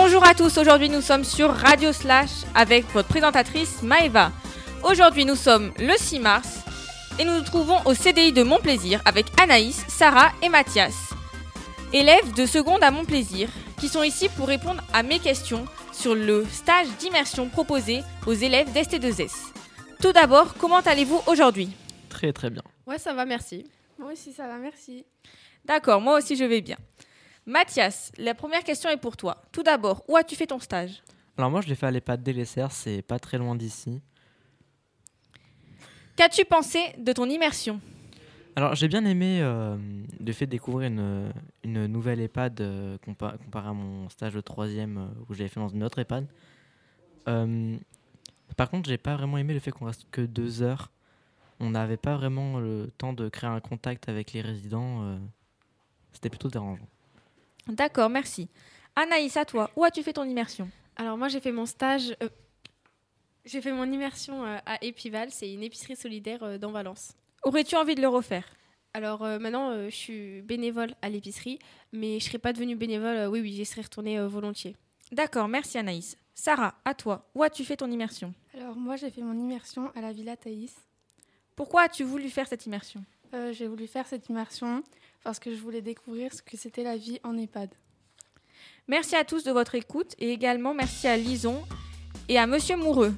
Bonjour à tous, aujourd'hui nous sommes sur Radio Slash avec votre présentatrice Maeva. Aujourd'hui nous sommes le 6 mars et nous nous trouvons au CDI de Mon Plaisir avec Anaïs, Sarah et Mathias, élèves de seconde à Mon Plaisir, qui sont ici pour répondre à mes questions sur le stage d'immersion proposé aux élèves d'ST2S. Tout d'abord, comment allez-vous aujourd'hui? Très très bien. Ouais, ça va, merci. Moi aussi, ça va, merci. D'accord, moi aussi je vais bien. Mathias, la première question est pour toi. Tout d'abord, où as-tu fait ton stage? Alors moi je l'ai fait à l'EHPAD Délessert, c'est pas très loin d'ici. Qu'as-tu pensé de ton immersion? Alors j'ai bien aimé euh, le fait de découvrir une, une nouvelle EHPAD euh, compa- comparé à mon stage de troisième euh, où j'avais fait dans une autre EHPAD. Euh, par contre j'ai pas vraiment aimé le fait qu'on reste que deux heures. On n'avait pas vraiment le temps de créer un contact avec les résidents. euh, C'était plutôt dérangeant. D'accord, merci. Anaïs, à toi, où as-tu fait ton immersion? Alors moi, j'ai fait mon stage... euh, j'ai fait mon immersion euh, à Épival, c'est une épicerie solidaire euh, dans Valence. Aurais-tu envie de le refaire? Alors euh, maintenant, euh, je suis bénévole à l'épicerie, mais je serais pas devenue bénévole. euh, oui, oui, j'y serais retournée euh, volontiers. D'accord, merci Anaïs. Sarah, à toi, où as-tu fait ton immersion? Alors, moi, j'ai fait mon immersion à la Villa Thaïs. Pourquoi as-tu voulu faire cette immersion? Euh, j'ai voulu faire cette immersion parce que je voulais découvrir ce que c'était la vie en EHPAD. Merci à tous de votre écoute et également merci à Lison et à Monsieur Moureux.